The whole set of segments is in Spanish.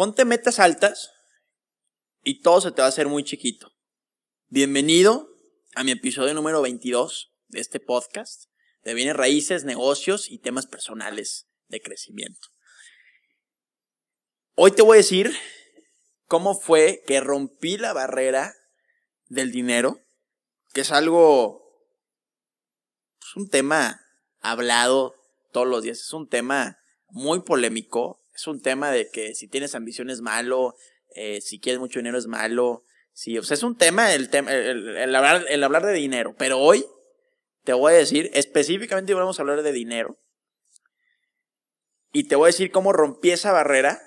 Ponte metas altas y todo se te va a hacer muy chiquito. Bienvenido a mi episodio número 22 de este podcast de bienes raíces, negocios y temas personales de crecimiento. Hoy te voy a decir cómo fue que rompí la barrera del dinero, que es algo, es pues, un tema hablado todos los días, es un tema muy polémico, es un tema de que si tienes ambición es malo, eh, si quieres mucho dinero es malo. Sí, o sea, es un tema el, tema, el, hablar, el hablar de dinero. Pero hoy te voy a decir, específicamente vamos a hablar de dinero. Y te voy a decir cómo rompí esa barrera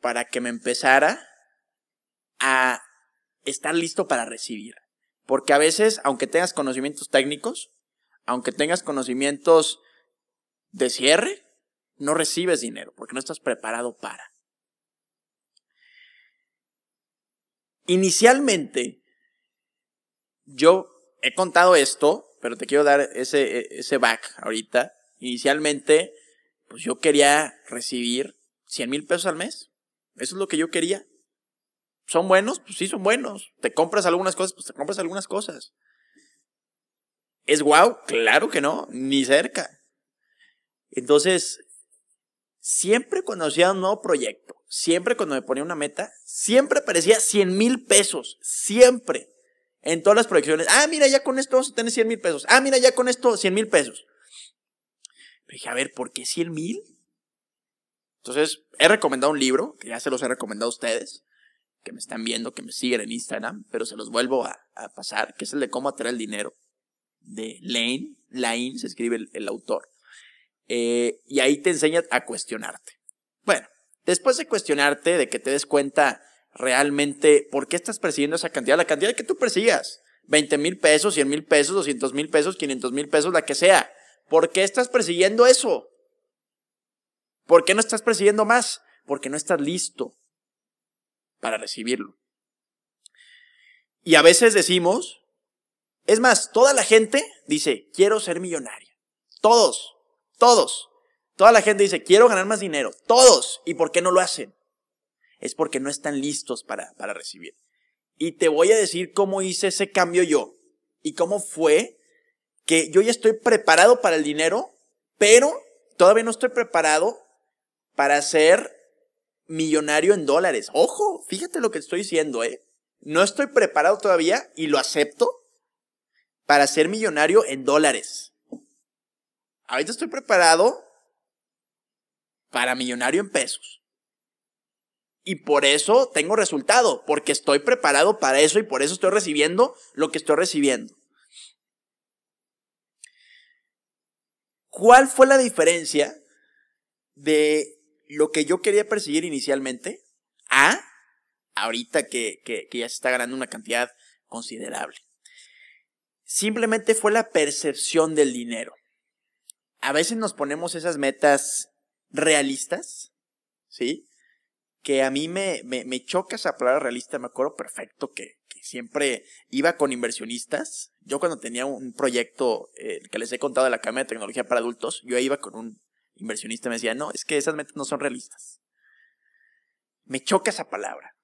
para que me empezara a estar listo para recibir. Porque a veces, aunque tengas conocimientos técnicos, aunque tengas conocimientos de cierre, no recibes dinero porque no estás preparado para. Inicialmente, yo he contado esto, pero te quiero dar ese, ese back ahorita. Inicialmente, pues yo quería recibir 100 mil pesos al mes. Eso es lo que yo quería. ¿Son buenos? Pues sí, son buenos. ¿Te compras algunas cosas? Pues te compras algunas cosas. ¿Es guau? Claro que no, ni cerca. Entonces, siempre cuando hacía un nuevo proyecto, siempre cuando me ponía una meta, siempre aparecía 100 mil pesos, siempre. En todas las proyecciones. Ah, mira, ya con esto vamos a tener 100 mil pesos. Ah, mira, ya con esto 100 mil pesos. dije, a ver, ¿por qué 100 mil? Entonces, he recomendado un libro, que ya se los he recomendado a ustedes, que me están viendo, que me siguen en Instagram, pero se los vuelvo a, pasar, que es el de cómo atraer el dinero, de Lane, Lane se escribe el autor. Eh, y ahí te enseña a cuestionarte. Bueno, después de cuestionarte, de que te des cuenta realmente por qué estás persiguiendo esa cantidad, la cantidad que tú persigas, 20 mil pesos, 100 mil pesos, 200 mil pesos, 500 mil pesos, la que sea. ¿Por qué estás persiguiendo eso? ¿Por qué no estás persiguiendo más? Porque no estás listo para recibirlo. Y a veces decimos, es más, toda la gente dice, quiero ser millonaria. Todos. Todos. Toda la gente dice, quiero ganar más dinero. Todos. ¿Y por qué no lo hacen? Es porque no están listos para, para recibir. Y te voy a decir cómo hice ese cambio yo. Y cómo fue que yo ya estoy preparado para el dinero, pero todavía no estoy preparado para ser millonario en dólares. Ojo, fíjate lo que estoy diciendo, ¿eh? No estoy preparado todavía y lo acepto para ser millonario en dólares ahorita estoy preparado para millonario en pesos. Y por eso tengo resultado, porque estoy preparado para eso y por eso estoy recibiendo lo que estoy recibiendo. ¿Cuál fue la diferencia de lo que yo quería perseguir inicialmente a ahorita que, que, que ya se está ganando una cantidad considerable? Simplemente fue la percepción del dinero a veces nos ponemos esas metas realistas, ¿sí? Que a mí me, me, me choca esa palabra realista, me acuerdo perfecto que, siempre iba con inversionistas. Yo cuando tenía un proyecto eh, que les he contado de la Cámara de Tecnología para Adultos, yo iba con un inversionista y me decía, no, es que esas metas no son realistas. Me choca esa palabra.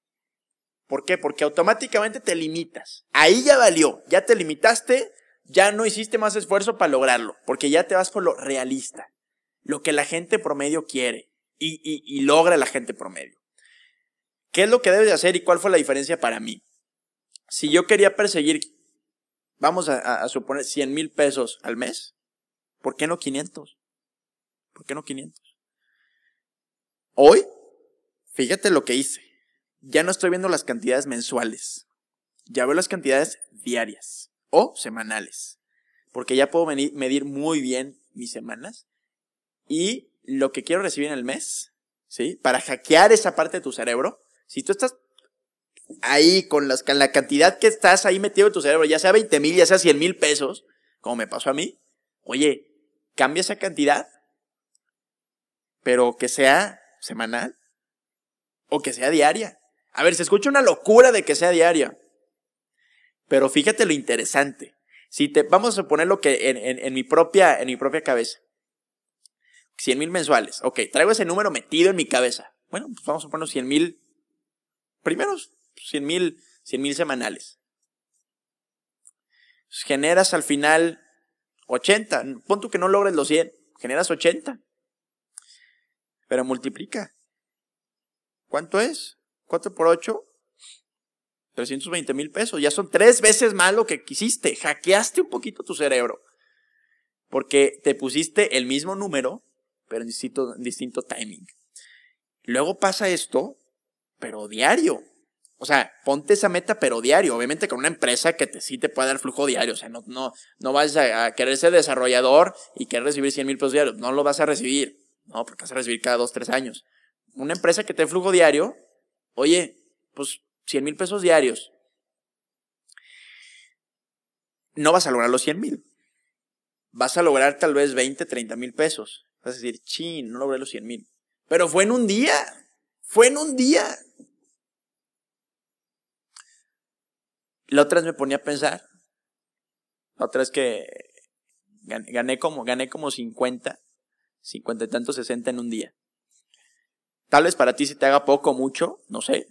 ¿Por qué? Porque automáticamente te limitas. Ahí ya valió, ya te limitaste, ya no hiciste más esfuerzo para lograrlo, porque ya te vas por lo realista, lo que la gente promedio quiere y, logra la gente promedio. ¿Qué es lo que debes de hacer y cuál fue la diferencia para mí? Si yo quería perseguir, vamos a, a suponer 100 mil pesos al mes, ¿por qué no 500? ¿Por qué no 500? Hoy, fíjate lo que hice. Ya no estoy viendo las cantidades mensuales. Ya veo las cantidades diarias o semanales. Porque ya puedo medir muy bien mis semanas y lo que quiero recibir en el mes, ¿sí? Para hackear esa parte de tu cerebro. Si tú estás ahí con, las, la cantidad que estás ahí metido en tu cerebro, ya sea 20 mil, ya sea 100 mil pesos, como me pasó a mí, oye, cambia esa cantidad, pero que sea semanal o que sea diaria. A ver, se escucha una locura de que sea diaria. Pero fíjate lo interesante. Si te, vamos a poner lo que en, en, mi propia, en mi propia cabeza. 100 mil mensuales. Ok, traigo ese número metido en mi cabeza. Bueno, pues vamos a poner 100 mil primeros 100 mil, 100 mil semanales. Generas al final 80. Pon tú que no logres los 100. Generas 80. Pero multiplica. ¿Cuánto es? 4 por 8. 320 mil pesos. Ya son tres veces más lo que quisiste. Hackeaste un poquito tu cerebro. Porque te pusiste el mismo número, pero en distinto, distinto timing. Luego pasa esto, pero diario. O sea, ponte esa meta, pero diario. Obviamente con una empresa que te, sí te puede dar flujo diario. O sea, no, no, no vas a, querer ser desarrollador y querer recibir 100 mil pesos diarios. No lo vas a recibir. No, porque vas a recibir cada dos, tres años. Una empresa que te dé flujo diario, oye, pues 100 mil pesos diarios. No vas a lograr los 100 mil. Vas a lograr tal vez 20, 30 mil pesos. Vas a decir, chin, no logré los 100 mil. Pero fue en un día. Fue en un día. La otra vez me ponía a pensar. La otra vez que gané como, gané como 50, 50 y tantos, 60 en un día. Tal vez para ti se te haga poco o mucho, no sé.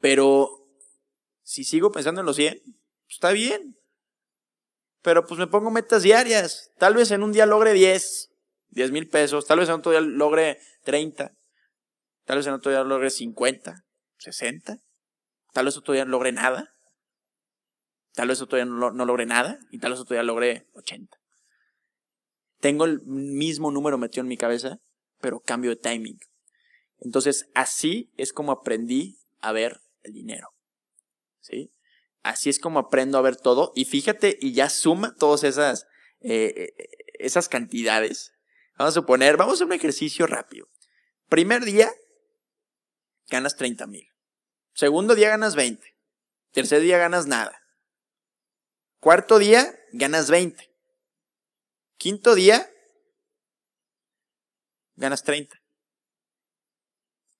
Pero si sigo pensando en los 100, pues está bien. Pero pues me pongo metas diarias. Tal vez en un día logre 10, 10 mil pesos. Tal vez en otro día logre 30. Tal vez en otro día logre 50, 60. Tal vez otro día no logre nada. Tal vez otro día no, no logre nada. Y tal vez otro día logre 80. Tengo el mismo número metido en mi cabeza, pero cambio de timing. Entonces, así es como aprendí a ver el dinero. ¿Sí? Así es como aprendo a ver todo. Y fíjate, y ya suma todas esas, eh, eh, esas cantidades. Vamos a suponer, vamos a un ejercicio rápido. Primer día, ganas 30 mil. Segundo día ganas 20. Tercer día ganas nada. Cuarto día ganas 20. Quinto día ganas 30.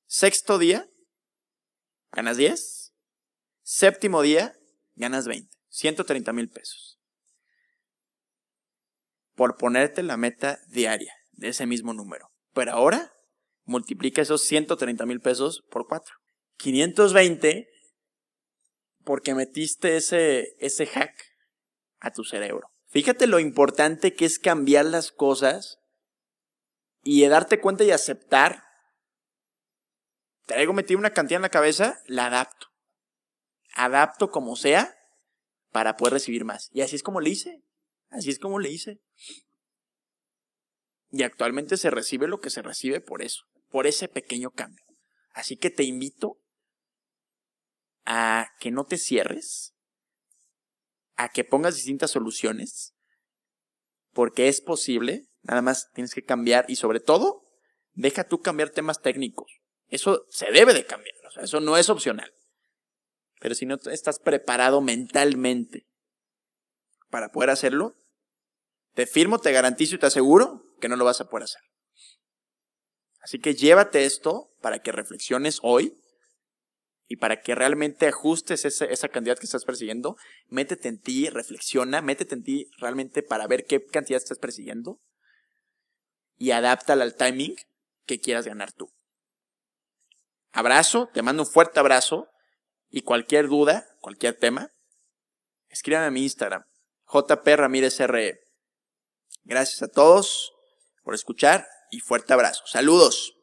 Sexto día ganas 10. Séptimo día ganas 20. 130 mil pesos. Por ponerte la meta diaria de ese mismo número. Pero ahora multiplica esos 130 mil pesos por 4. 520 porque metiste ese, ese hack a tu cerebro. Fíjate lo importante que es cambiar las cosas y darte cuenta y aceptar. Traigo metido una cantidad en la cabeza, la adapto. Adapto como sea para poder recibir más. Y así es como le hice. Así es como le hice. Y actualmente se recibe lo que se recibe por eso, por ese pequeño cambio. Así que te invito a que no te cierres, a que pongas distintas soluciones, porque es posible, nada más tienes que cambiar y sobre todo, deja tú cambiar temas técnicos. Eso se debe de cambiar, o sea, eso no es opcional. Pero si no estás preparado mentalmente para poder hacerlo, te firmo, te garantizo y te aseguro que no lo vas a poder hacer. Así que llévate esto para que reflexiones hoy y para que realmente ajustes esa, esa cantidad que estás persiguiendo, métete en ti, reflexiona, métete en ti realmente para ver qué cantidad estás persiguiendo y adáptala al timing que quieras ganar tú. Abrazo, te mando un fuerte abrazo y cualquier duda, cualquier tema, escríbame a mi Instagram, JP Ramírez RE. Gracias a todos por escuchar y fuerte abrazo. Saludos.